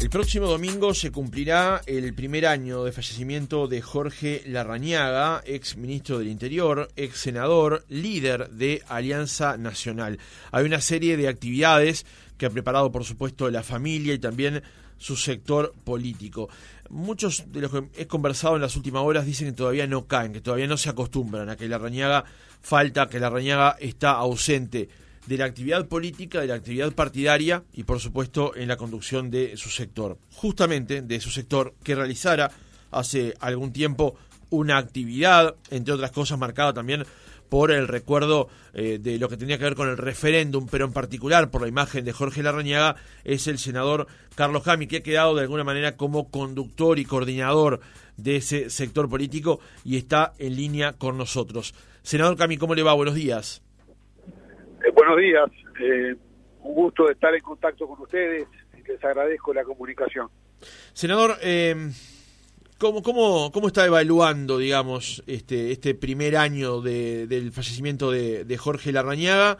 El próximo domingo se cumplirá el primer año de fallecimiento de Jorge Larrañaga, ex ministro del Interior, ex senador, líder de Alianza Nacional. Hay una serie de actividades que ha preparado, por supuesto, la familia y también su sector político. Muchos de los que he conversado en las últimas horas dicen que todavía no caen, que todavía no se acostumbran a que Larrañaga falta, que Larrañaga está ausente de la actividad política, de la actividad partidaria y por supuesto en la conducción de su sector. Justamente de su sector que realizara hace algún tiempo una actividad, entre otras cosas marcada también por el recuerdo eh, de lo que tenía que ver con el referéndum, pero en particular por la imagen de Jorge Larrañaga, es el senador Carlos Jami, que ha quedado de alguna manera como conductor y coordinador de ese sector político y está en línea con nosotros. Senador Cami, ¿cómo le va? Buenos días. Buenos días, eh, un gusto de estar en contacto con ustedes y les agradezco la comunicación. Senador, eh, ¿cómo, cómo, cómo está evaluando, digamos, este, este primer año de, del fallecimiento de, de, Jorge Larrañaga,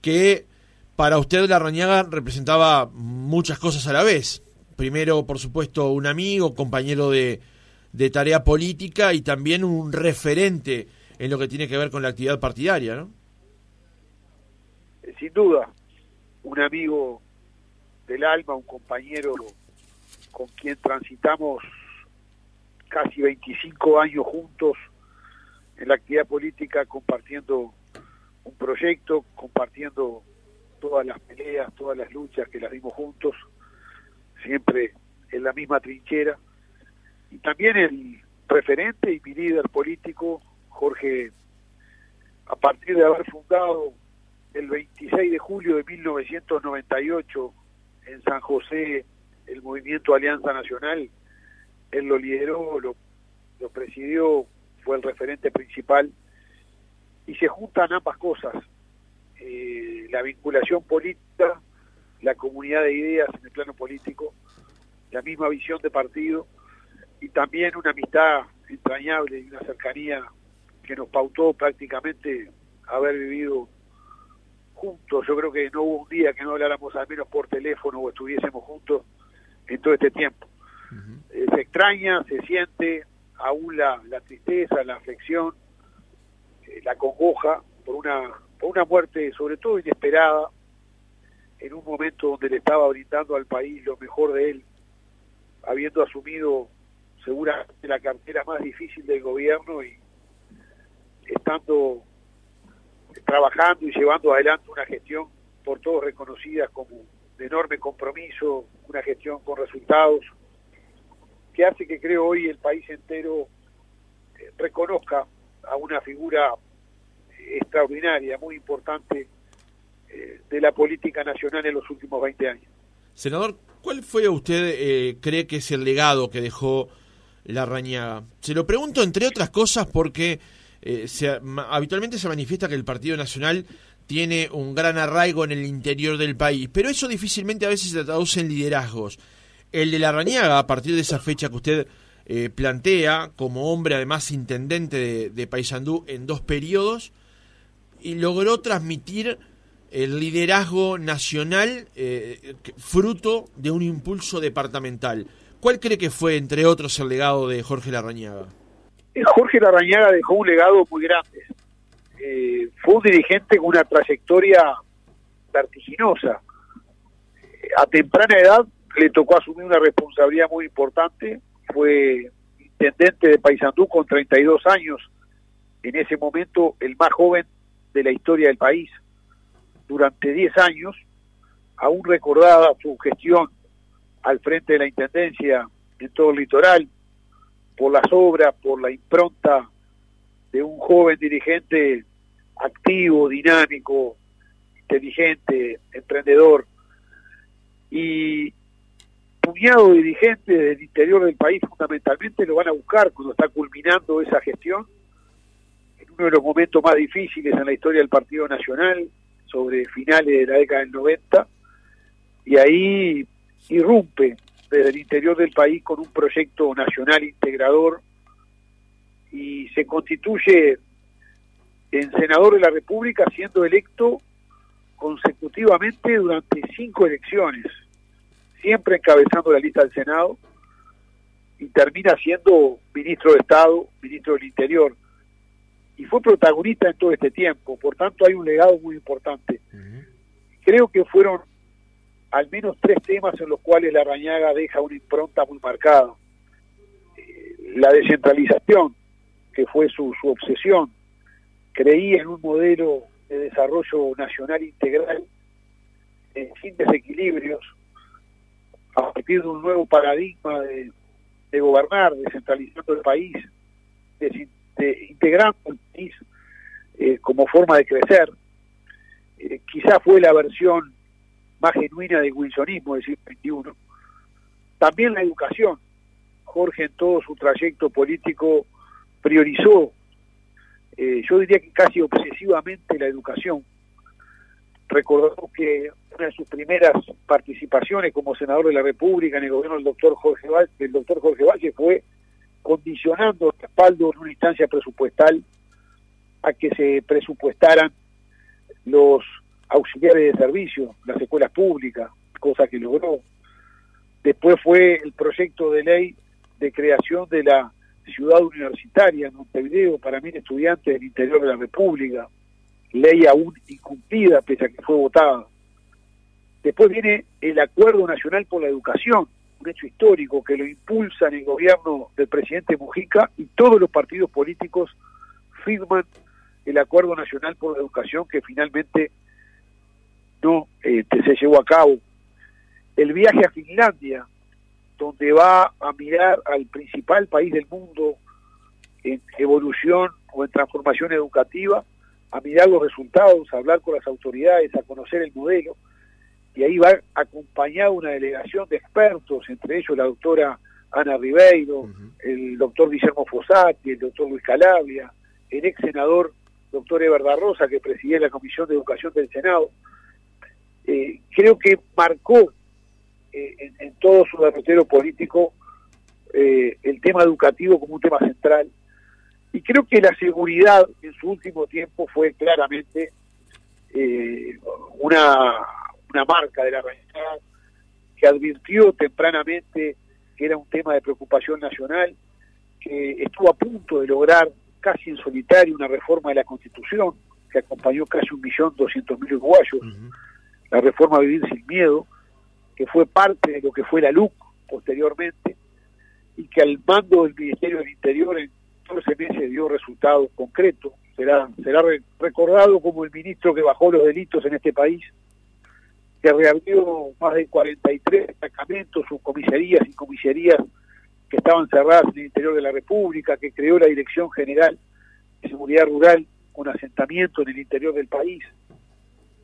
que para usted Larrañaga representaba muchas cosas a la vez? Primero, por supuesto, un amigo, compañero de, de tarea política y también un referente en lo que tiene que ver con la actividad partidaria, ¿no? Sin duda, un amigo del alma, un compañero con quien transitamos casi 25 años juntos en la actividad política, compartiendo un proyecto, compartiendo todas las peleas, todas las luchas que las dimos juntos, siempre en la misma trinchera. Y también el referente y mi líder político, Jorge, a partir de haber fundado el 26 de julio de 1998 en San José el movimiento Alianza Nacional, él lo lideró, lo, presidió, fue el referente principal y se juntan ambas cosas, eh, la vinculación política, la comunidad de ideas en el plano político, la misma visión de partido y también una amistad entrañable y una cercanía que nos pautó prácticamente haber vivido juntos. Yo creo que no hubo un día que no habláramos al menos por teléfono o estuviésemos juntos en todo este tiempo. eh, se extraña, se siente aún la, la tristeza, la aflicción, eh, la congoja por una, por una muerte sobre todo inesperada, en un momento donde le estaba brindando al país lo mejor de él, habiendo asumido seguramente la cartera más difícil del gobierno y estando trabajando y llevando adelante una gestión por todos reconocida como de enorme compromiso, una gestión con resultados, que hace que creo hoy el país entero eh, reconozca a una figura extraordinaria, muy importante eh, de la política nacional en los últimos 20 años. Senador, ¿cuál fue usted eh, cree que es el legado que dejó la Rañaga? Se lo pregunto entre otras cosas porque eh, habitualmente se manifiesta que el Partido Nacional tiene un gran arraigo en el interior del país, pero eso difícilmente a veces se traduce en liderazgos. El de la Rañaga, a partir de esa fecha que usted eh, plantea, como hombre además intendente de, de Paysandú en dos periodos, y logró transmitir el liderazgo nacional eh, fruto de un impulso departamental. ¿Cuál cree que fue, entre otros, el legado de Jorge Larrañaga? Jorge Larrañaga dejó un legado muy grande. Eh, fue un dirigente con una trayectoria vertiginosa. A temprana edad le tocó asumir una responsabilidad muy importante. Fue intendente de Paysandú con 32 años, en ese momento el más joven de la historia del país. Durante 10 años, aún recordada su gestión al frente de la Intendencia en todo el litoral, por las obras, por la impronta de un joven dirigente activo, dinámico, inteligente, emprendedor, y puñado de dirigentes del interior del país fundamentalmente lo van a buscar cuando está culminando esa gestión, en uno de los momentos más difíciles en la historia del Partido Nacional, sobre finales de la década del 90, y ahí irrumpe desde el interior del país con un proyecto nacional integrador y se constituye en senador de la República siendo electo consecutivamente durante cinco elecciones, siempre encabezando la lista del Senado y termina siendo ministro de Estado, ministro del Interior. Y fue protagonista en todo este tiempo, por tanto hay un legado muy importante. Creo que fueron al menos tres temas en los cuales la Rañaga deja una impronta muy marcada. Eh, la descentralización, que fue su, su obsesión. Creía en un modelo de desarrollo nacional integral sin desequilibrios, a partir de un nuevo paradigma de, gobernar, descentralizando el país, de, integrando el país eh, como forma de crecer. Eh, quizá fue la versión más genuina del wilsonismo del siglo XXI. También la educación. Jorge en todo su trayecto político priorizó, eh, yo diría que casi obsesivamente la educación. Recordamos que una de sus primeras participaciones como senador de la República en el gobierno del doctor Jorge Valle, del doctor Jorge Valle fue condicionando el respaldo en una instancia presupuestal a que se presupuestaran los auxiliares de servicio, las escuelas públicas, cosa que logró. Después fue el proyecto de ley de creación de la ciudad universitaria en Montevideo para mil estudiantes del interior de la República, ley aún incumplida pese a que fue votada. Después viene el Acuerdo Nacional por la Educación, un hecho histórico que lo impulsa en el gobierno del presidente Mujica y todos los partidos políticos firman el Acuerdo Nacional por la Educación que finalmente no este, se llevó a cabo. El viaje a Finlandia, donde va a mirar al principal país del mundo en evolución o en transformación educativa, a mirar los resultados, a hablar con las autoridades, a conocer el modelo, y ahí va acompañada una delegación de expertos, entre ellos la doctora Ana Ribeiro, el doctor Guillermo Fossati, el doctor Luis Calabria, el ex senador doctor Eber Rosa, que presidía la Comisión de Educación del Senado. Eh, creo que marcó eh, en, todo su derrotero político eh, el tema educativo como un tema central. Y creo que la seguridad en su último tiempo fue claramente una, una marca de la realidad que advirtió tempranamente que era un tema de preocupación nacional, que estuvo a punto de lograr casi en solitario una reforma de la Constitución, que acompañó casi un millón doscientos mil uruguayos, la reforma Vivir sin Miedo, que fue parte de lo que fue la LUC posteriormente, y que al mando del Ministerio del Interior en 14 meses dio resultados concretos. Será, será recordado como el ministro que bajó los delitos en este país, que reabrió más de 43 destacamentos, subcomisarías y comisarías que estaban cerradas en el interior de la República, que creó la Dirección General de Seguridad Rural con asentamiento en el interior del país,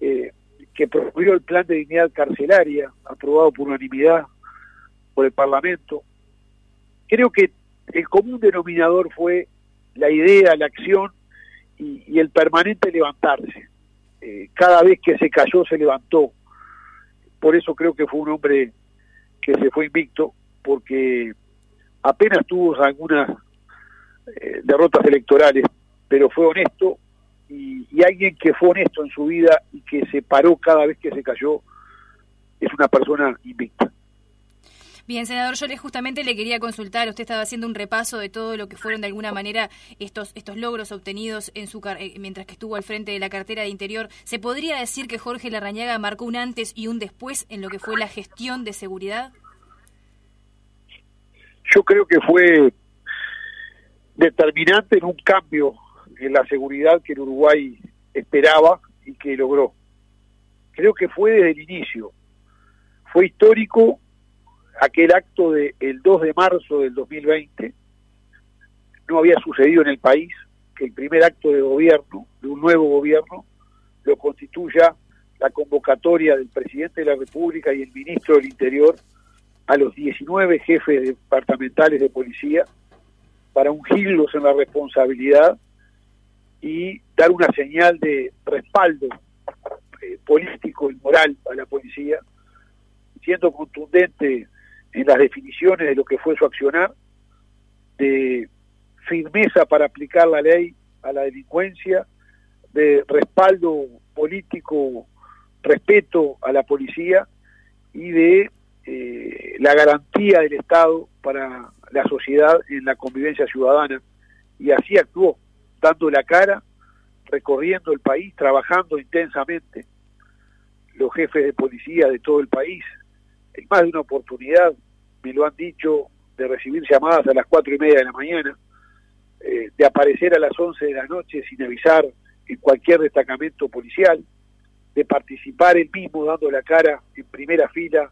eh, que promovió el plan de dignidad carcelaria, aprobado por unanimidad por el Parlamento. Creo que el común denominador fue la idea, la acción y, el permanente levantarse. Eh, cada vez que se cayó se levantó. Por eso creo que fue un hombre que se fue invicto, porque apenas tuvo algunas eh, derrotas electorales, pero fue honesto y, y, alguien que fue honesto en su vida y que se paró cada vez que se cayó es una persona invicta. Bien, senador, yo le justamente le quería consultar, usted estaba haciendo un repaso de todo lo que fueron de alguna manera estos, estos logros obtenidos en su eh, mientras que estuvo al frente de la cartera de Interior. ¿Se podría decir que Jorge Larrañaga marcó un antes y un después en lo que fue la gestión de seguridad? Yo creo que fue determinante en un cambio en la seguridad que el Uruguay esperaba y que logró. Creo que fue desde el inicio. Fue histórico aquel acto del el 2 de marzo del 2020 no había sucedido en el país, que el primer acto de gobierno, de un nuevo gobierno, lo constituya la convocatoria del presidente de la República y el ministro del Interior a los 19 jefes departamentales de policía para ungirlos en la responsabilidad y dar una señal de respaldo eh, político y moral a la policía, siendo contundente en las definiciones de lo que fue su accionar, de firmeza para aplicar la ley a la delincuencia, de respaldo político, respeto a la policía y de eh, la garantía del Estado para la sociedad en la convivencia ciudadana. Y así actuó, dando la cara, recorriendo el país, trabajando intensamente. Los jefes de policía de todo el país, en más de una oportunidad, me lo han dicho, de recibir llamadas a las cuatro y media de la mañana, eh, de aparecer a las once de la noche sin avisar en cualquier destacamento policial, de participar él mismo dando la cara en primera fila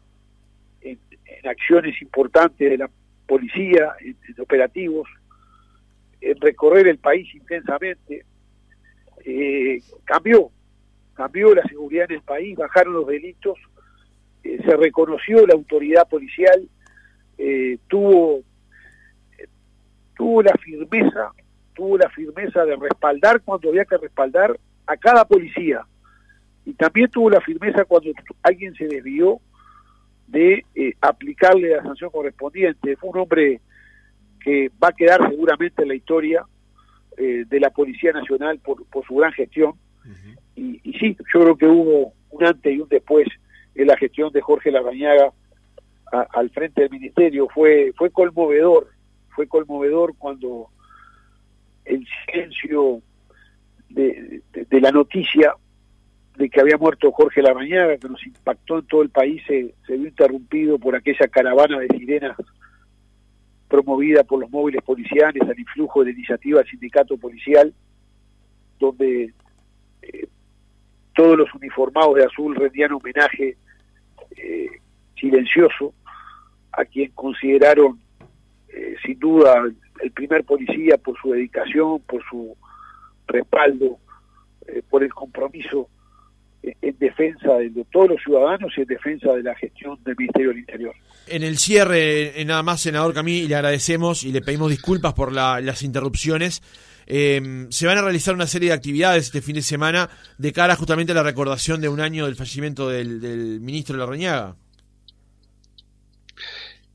en, acciones importantes de la policía, en, operativos, recorrer el país intensamente. Eh, cambió, cambió la seguridad en el país, bajaron los delitos, eh, se reconoció la autoridad policial, eh, tuvo tuvo la firmeza, tuvo la firmeza de respaldar cuando había que respaldar a cada policía. Y también tuvo la firmeza cuando alguien se desvió de eh, aplicarle la sanción correspondiente. Fue un hombre que va a quedar seguramente en la historia eh, de la Policía Nacional por, por su gran gestión. y, y, sí, yo creo que hubo un antes y un después en la gestión de Jorge Larrañaga al frente del ministerio. Fue, fue conmovedor fue conmovedor cuando el silencio de, la noticia de que había muerto Jorge Larañaga, que nos impactó en todo el país, se, vio interrumpido por aquella caravana de sirenas promovida por los móviles policiales al influjo de iniciativa sindicato policial, donde eh, todos los uniformados de azul rendían homenaje eh, silencioso a quien consideraron eh, sin duda el primer policía por su dedicación, por su respaldo, por el compromiso en defensa de todos los ciudadanos y en defensa de la gestión del Ministerio del Interior. En el cierre, nada más, senador Camí, le agradecemos y le pedimos disculpas por las interrupciones. se van a realizar una serie de actividades este fin de semana de cara justamente a la recordación de un año del fallecimiento del, del ministro Larrañaga.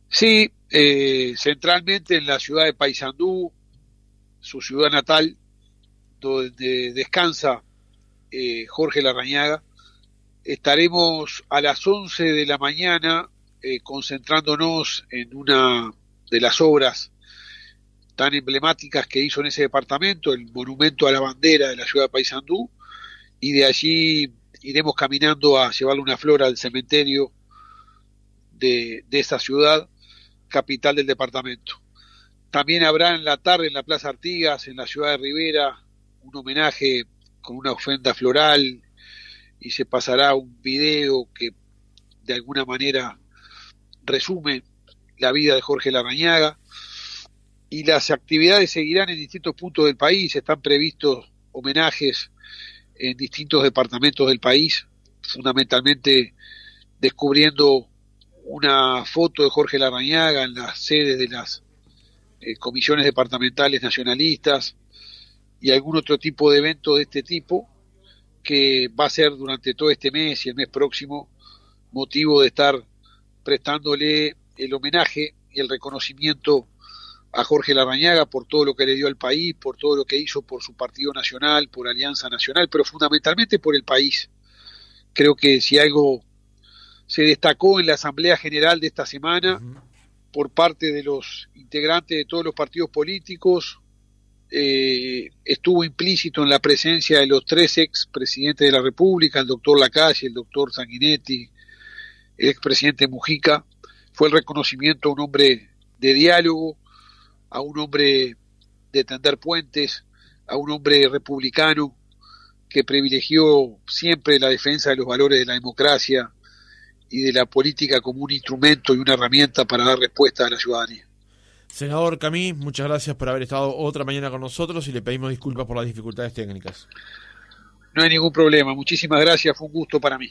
Sí, eh, centralmente en la ciudad de Paysandú, su ciudad natal, donde descansa eh, Jorge Larrañaga. Estaremos a las 11 de la mañana eh, concentrándonos en una de las obras tan emblemáticas que hizo en ese departamento, el monumento a la bandera de la ciudad de Paysandú, y de allí iremos caminando a llevarle una flor al cementerio de, de esa ciudad capital del departamento. También habrá en la tarde en la Plaza Artigas, en la ciudad de Rivera, un homenaje con una ofrenda floral y se pasará un video que de alguna manera resume la vida de Jorge Larrañaga. Y las actividades seguirán en distintos puntos del país, están previstos homenajes en distintos departamentos del país, fundamentalmente descubriendo una foto de Jorge Larrañaga en las sedes de las eh, comisiones departamentales nacionalistas y algún otro tipo de evento de este tipo que va a ser durante todo este mes y el mes próximo motivo de estar prestándole el homenaje y el reconocimiento a Jorge Larrañaga por todo lo que le dio al país, por todo lo que hizo por su Partido Nacional, por Alianza Nacional, pero fundamentalmente por el país. Creo que si algo se destacó en la Asamblea General de esta semana por parte de los integrantes de todos los partidos políticos. Eh, estuvo implícito en la presencia de los tres ex presidentes de la República, el doctor Lacalle, el doctor Sanguinetti, el expresidente Mujica. Fue el reconocimiento a un hombre de diálogo, a un hombre de tender puentes, a un hombre republicano que privilegió siempre la defensa de los valores de la democracia, y de la política como un instrumento y una herramienta para dar respuesta a la ciudadanía. Senador Camí, muchas gracias por haber estado otra mañana con nosotros y le pedimos disculpas por las dificultades técnicas. No hay ningún problema, muchísimas gracias, fue un gusto para mí.